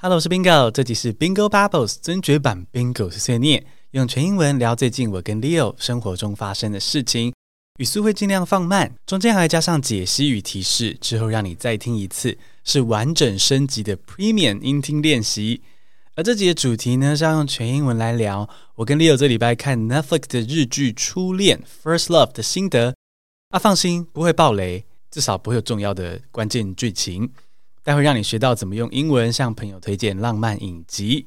Hello，我是 Bingo，这集是 Bingo Bubbles 尊爵版 Bingo 碎碎念，用全英文聊最近我跟 Leo 生活中发生的事情，语速会尽量放慢，中间还加上解析与提示，之后让你再听一次，是完整升级的 Premium 音听练习。而这集的主题呢，是要用全英文来聊我跟 Leo 这礼拜看 Netflix 的日剧《初恋 First Love》的心得。啊，放心，不会爆雷，至少不会有重要的关键剧情。待会让你学到怎么用英文向朋友推荐浪漫影集。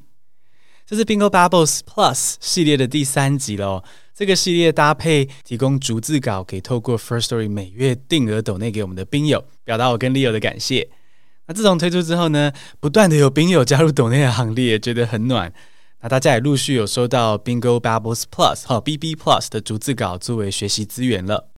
这是 Bingo Bubbles Plus 系列的第三集喽。这个系列搭配提供逐字稿给透过 First Story 每月定额抖内给我们的宾友，表达我跟 Leo 的感谢。那自从推出之后呢，不断的有宾友加入抖内的行列，觉得很暖。那大家也陆续有收到 Bingo Bubbles Plus 和 BB Plus 的逐字稿作为学习资源了。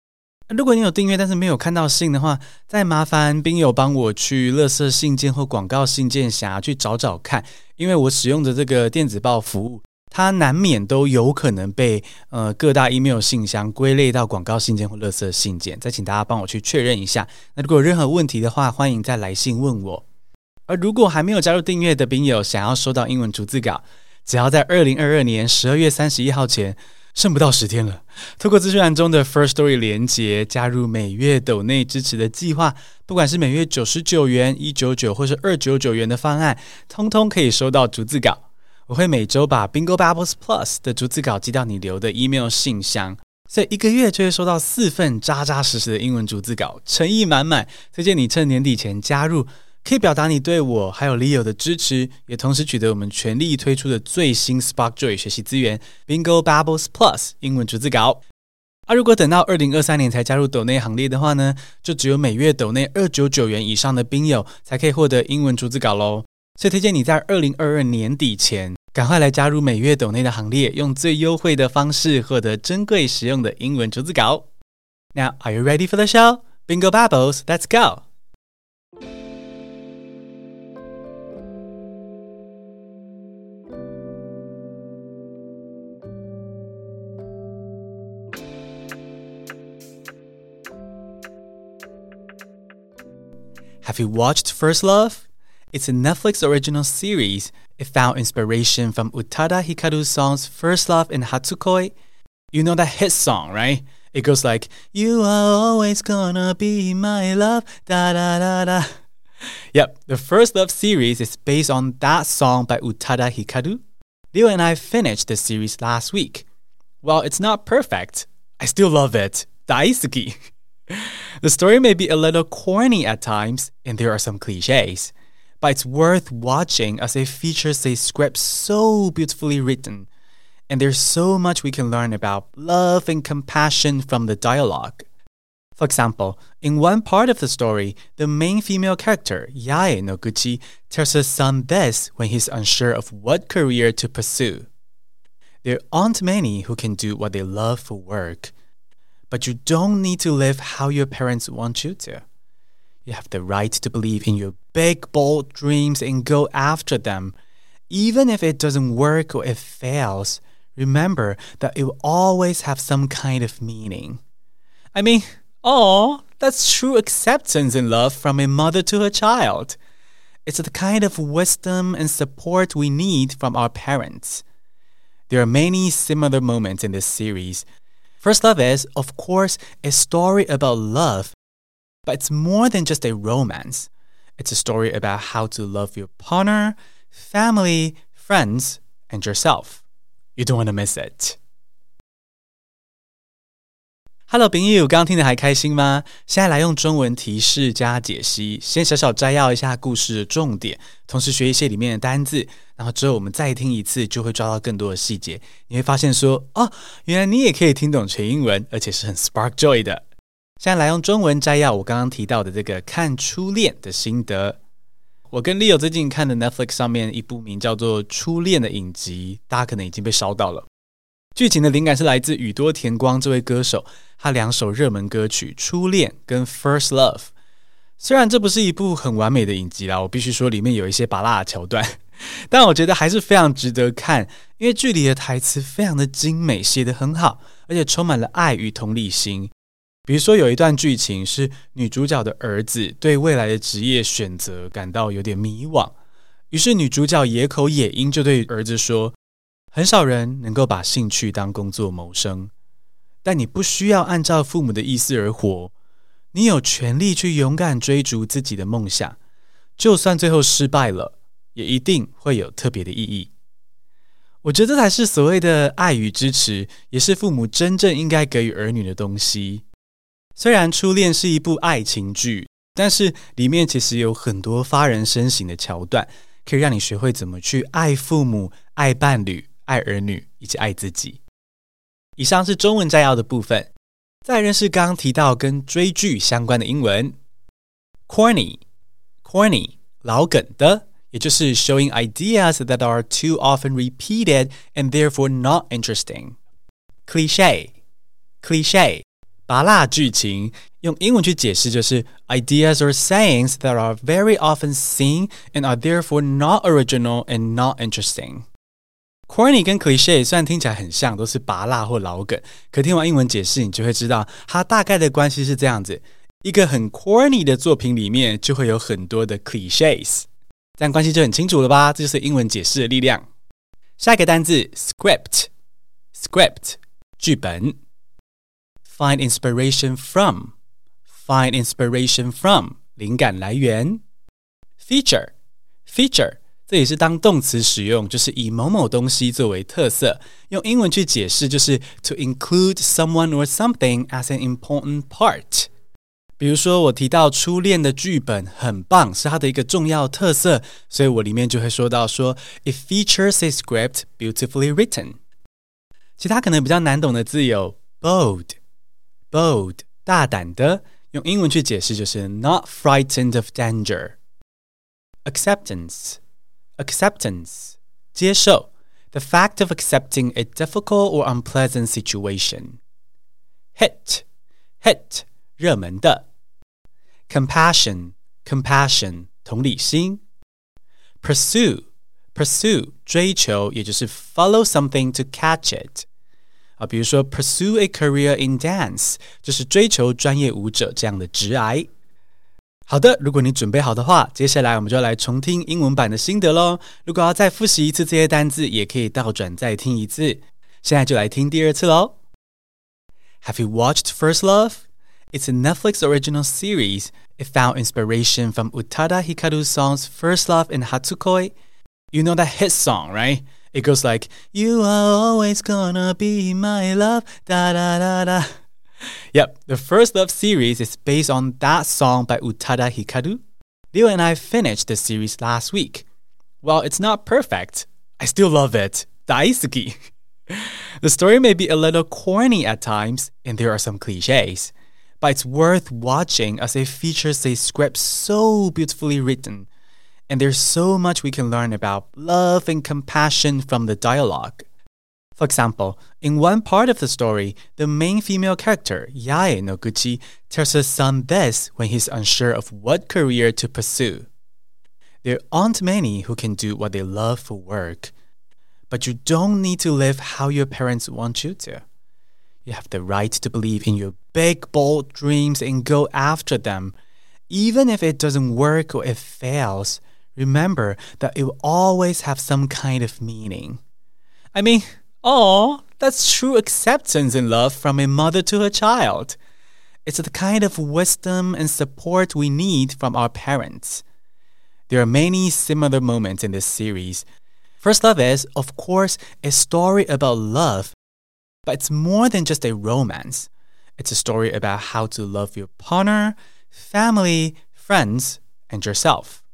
如果你有订阅，但是没有看到信的话，再麻烦宾友帮我去垃圾信件或广告信件匣去找找看，因为我使用的这个电子报服务，它难免都有可能被呃各大 email 信箱归类到广告信件或垃圾信件。再请大家帮我去确认一下。那如果有任何问题的话，欢迎再来信问我。而如果还没有加入订阅的宾友，想要收到英文逐字稿，只要在二零二二年十二月三十一号前。剩不到十天了，透过资讯栏中的 First Story 连结，加入每月抖内支持的计划，不管是每月九十九元、一九九或是二九九元的方案，通通可以收到逐字稿。我会每周把 Bingo Bubbles Plus 的逐字稿寄到你留的 email 信箱，所以一个月就会收到四份扎扎实实的英文逐字稿，诚意满满。推荐你趁年底前加入。可以表达你对我还有 Leo 的支持，也同时取得我们全力推出的最新 SparkJoy 学习资源 Bingo Bubbles Plus 英文逐字稿。啊、如果等到二零二三年才加入抖内行列的话呢，就只有每月抖内二九九元以上的宾友才可以获得英文逐字稿喽。所以推荐你在二零二二年底前赶快来加入每月抖内的行列，用最优惠的方式获得珍贵实用的英文逐字稿。Now, are you ready for the show? Bingo Bubbles, let's go! Have you watched First Love? It's a Netflix original series. It found inspiration from Utada Hikaru's songs First Love and Hatsukoi. You know that hit song, right? It goes like, You are always gonna be my love, da da da da. Yep, the First Love series is based on that song by Utada Hikaru. Leo and I finished the series last week. While it's not perfect, I still love it. Daisuki. The story may be a little corny at times, and there are some cliches, but it's worth watching as it features a script so beautifully written, and there's so much we can learn about love and compassion from the dialogue. For example, in one part of the story, the main female character, Yae Noguchi, tells her son this when he's unsure of what career to pursue. There aren't many who can do what they love for work but you don't need to live how your parents want you to. You have the right to believe in your big, bold dreams and go after them. Even if it doesn't work or it fails, remember that it will always have some kind of meaning. I mean, oh, that's true acceptance and love from a mother to her child. It's the kind of wisdom and support we need from our parents. There are many similar moments in this series First Love is, of course, a story about love, but it's more than just a romance. It's a story about how to love your partner, family, friends, and yourself. You don't want to miss it. Hello，朋友，刚刚听得还开心吗？现在来用中文提示加解析，先小小摘要一下故事的重点，同时学一些里面的单字，然后之后我们再听一次，就会抓到更多的细节。你会发现说，哦，原来你也可以听懂全英文，而且是很 spark joy 的。现在来用中文摘要我刚刚提到的这个看初恋的心得。我跟 Leo 最近看的 Netflix 上面一部名叫做《初恋》的影集，大家可能已经被烧到了。剧情的灵感是来自宇多田光这位歌手，他两首热门歌曲《初恋》跟《First Love》。虽然这不是一部很完美的影集啦，我必须说里面有一些芭乐的桥段，但我觉得还是非常值得看，因为剧里的台词非常的精美，写得很好，而且充满了爱与同理心。比如说有一段剧情是女主角的儿子对未来的职业选择感到有点迷惘。于是女主角野口野樱就对儿子说：“很少人能够把兴趣当工作谋生，但你不需要按照父母的意思而活，你有权利去勇敢追逐自己的梦想，就算最后失败了，也一定会有特别的意义。”我觉得这才是所谓的爱与支持，也是父母真正应该给予儿女的东西。虽然《初恋》是一部爱情剧，但是里面其实有很多发人深省的桥段，可以让你学会怎么去爱父母、爱伴侣、爱儿女以及爱自己。以上是中文摘要的部分，再来认识刚刚提到跟追剧相关的英文：corny，corny，老梗的。也就是 showing ideas that are too often repeated and therefore not interesting. Cliche, cliche，芭乐剧情，用英文去解释就是 ideas or sayings that are very often seen and are therefore not original and not interesting. Corny 跟 cliche 虽然听起来很像，都是拔辣或老梗，可听完英文解释，你就会知道它大概的关系是这样子：一个很 corny 的作品里面，就会有很多的 cliches。这样关系就很清楚了吧？这就是英文解释的力量。下一个单字 script，script 剧本。Find inspiration from，find inspiration from 灵感来源。Feature，feature 这也是当动词使用，就是以某某东西作为特色。用英文去解释就是 to include someone or something as an important part。比如说，我提到初恋的剧本很棒，是它的一个重要特色，所以我里面就会说到说，it features a script beautifully written。其他可能比较难懂的字有 bold，bold 大胆的，用英文去解释就是 not frightened of danger。 acceptance，acceptance 接受，the fact of accepting a difficult or unpleasant situation。hit，hit 热门的。compassion compassion 同理心，pursue pursue 追求，也就是 follow something to catch it 啊，比如说 pursue a career in dance 就是追求专业舞者这样的职涯。 好的，如果你准备好的话，接下来我们就来重听英文版的心得喽。如果要再复习一次这些单字，也可以倒转再听一次。现在就来听第二次喽。Have you watched First Love? It's a Netflix original series. It found inspiration from Utada Hikaru's songs First Love and Hatsukoi. You know that hit song, right? It goes like, You are always gonna be my love, da da da da. Yep, the First Love series is based on that song by Utada Hikaru. Leo and I finished the series last week. While it's not perfect, I still love it. Daisuki. the story may be a little corny at times, and there are some cliches but it's worth watching as it features a script so beautifully written. And there's so much we can learn about love and compassion from the dialogue. For example, in one part of the story, the main female character, Yae Noguchi, tells her son this when he's unsure of what career to pursue. There aren't many who can do what they love for work, but you don't need to live how your parents want you to. You have the right to believe in your big, bold dreams and go after them. Even if it doesn't work or it fails, remember that it will always have some kind of meaning. I mean, oh, that's true acceptance and love from a mother to her child. It's the kind of wisdom and support we need from our parents. There are many similar moments in this series. First Love is, of course, a story about love but it's more than just a romance. It's a story about how to love your partner, family, friends, and yourself.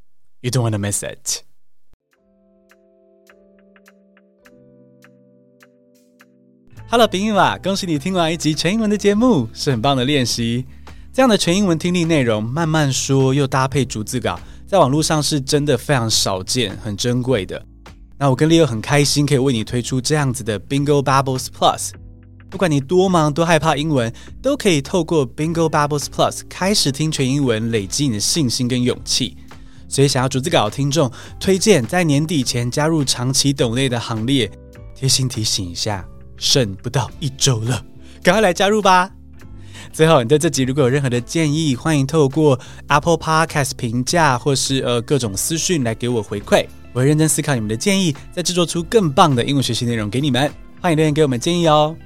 You don't want to miss it. Hello，朋友啊，恭喜你听完一集全英文的节目，是很棒的练习。这样的全英文听力内容，慢慢说又搭配逐字稿，在网络上是真的非常少见，很珍贵的。那我跟 Leo 很开心，可以为你推出这样子的 Bingo Bubbles Plus。不管你多忙多害怕英文，都可以透过 Bingo Bubbles Plus 开始听全英文，累积你的信心跟勇气。所以想要逐字稿的听众，推荐在年底前加入长期抖内的行列。贴心提醒一下，剩不到一周了，赶快来加入吧！最后，你对这集如果有任何的建议，欢迎透过 Apple Podcast 评价或是呃各种私讯来给我回馈。我会认真思考你们的建议，再制作出更棒的英文学习内容给你们。欢迎留言给我们建议哦。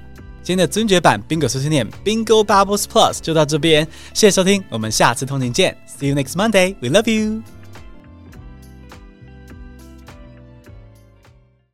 今天的尊爵版 Bingo 碎碎念 Bingo Bubbles Plus 就到这边，谢谢收听，我们下次通勤见，See you next Monday，We love you。